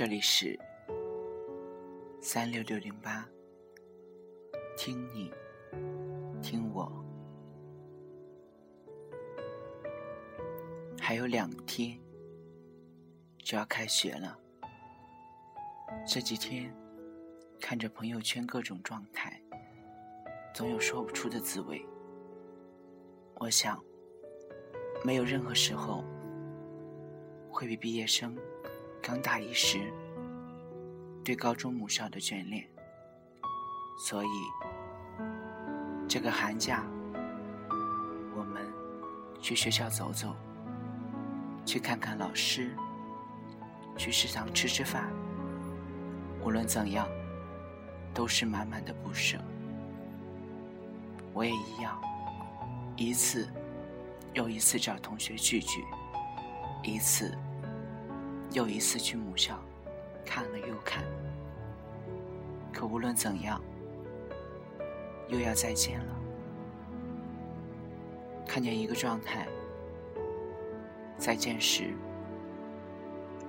这里是三六六零八，听你，听我。还有两天就要开学了，这几天看着朋友圈各种状态，总有说不出的滋味。我想，没有任何时候会比毕业生刚大一时对高中母校的眷恋。所以，这个寒假，我们去学校走走，去看看老师，去食堂吃吃饭。无论怎样，都是满满的不舍。我也一样。一次又一次找同学聚聚，一次又一次去母校看了又看。可无论怎样，又要再见了。看见一个状态，再见时，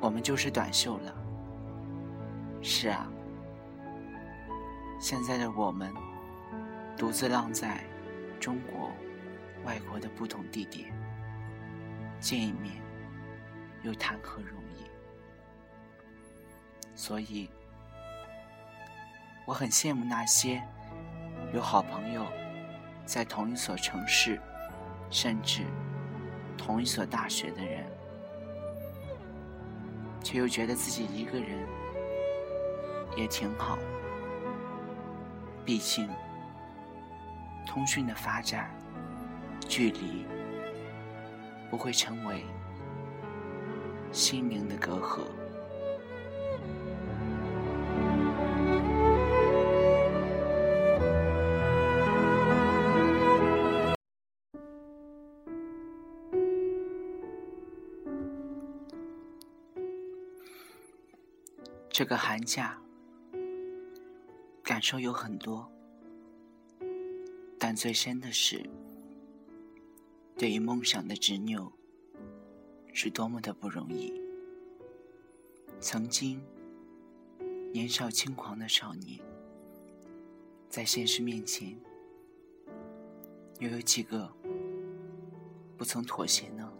我们就是短袖了。是啊，现在的我们独自浪在中国。外国的不同地点见一面，又谈何容易？所以，我很羡慕那些有好朋友在同一所城市，甚至同一所大学的人，却又觉得自己一个人也挺好。毕竟，通讯的发展。距离不会成为心灵的隔阂。这个寒假，感受有很多，但最深的是。对于梦想的执拗，是多么的不容易。曾经年少轻狂的少年，在现实面前，又有几个不曾妥协呢？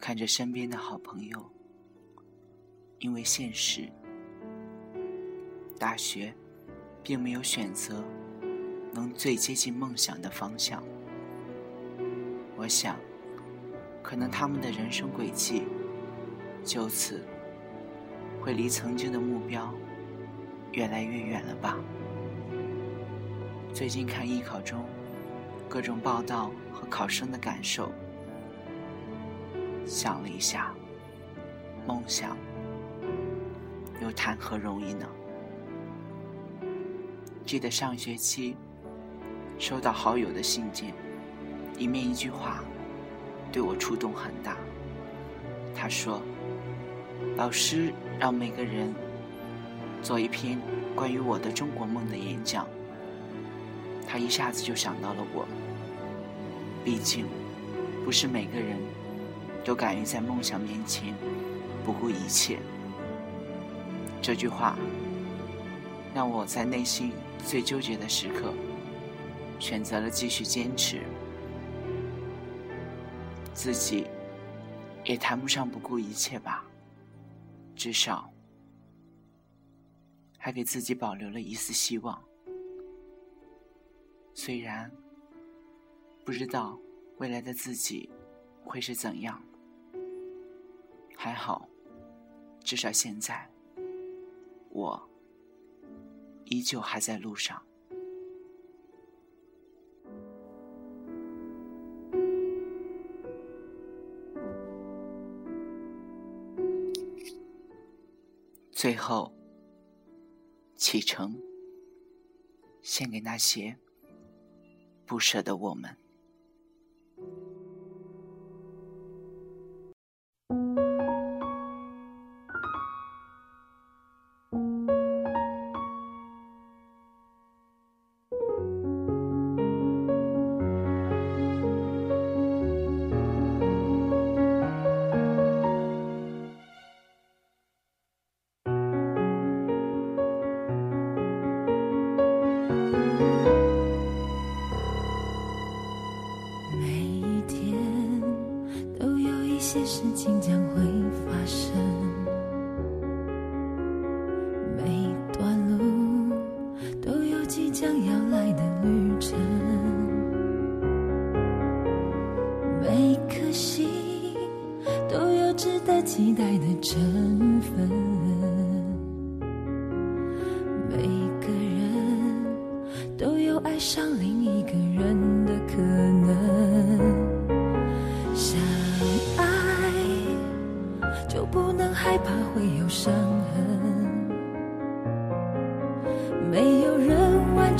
看着身边的好朋友，因为现实，大学并没有选择能最接近梦想的方向。我想，可能他们的人生轨迹就此会离曾经的目标越来越远了吧？最近看艺考中各种报道和考生的感受，想了一下，梦想又谈何容易呢？记得上学期收到好友的信件。里面一句话对我触动很大。他说：“老师让每个人做一篇关于我的中国梦的演讲。”他一下子就想到了我。毕竟，不是每个人都敢于在梦想面前不顾一切。这句话让我在内心最纠结的时刻，选择了继续坚持。自己也谈不上不顾一切吧，至少还给自己保留了一丝希望。虽然不知道未来的自己会是怎样，还好，至少现在我依旧还在路上。最后，启程，献给那些不舍的我们。些事情将会发生，每段路都有即将要来的旅程，每颗心都有值得期待的成分，每个人都有爱上另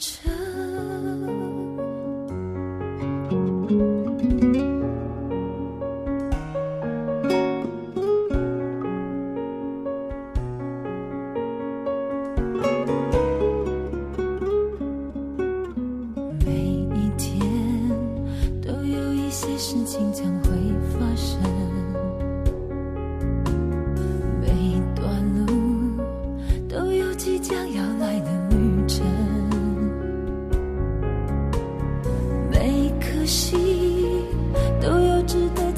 这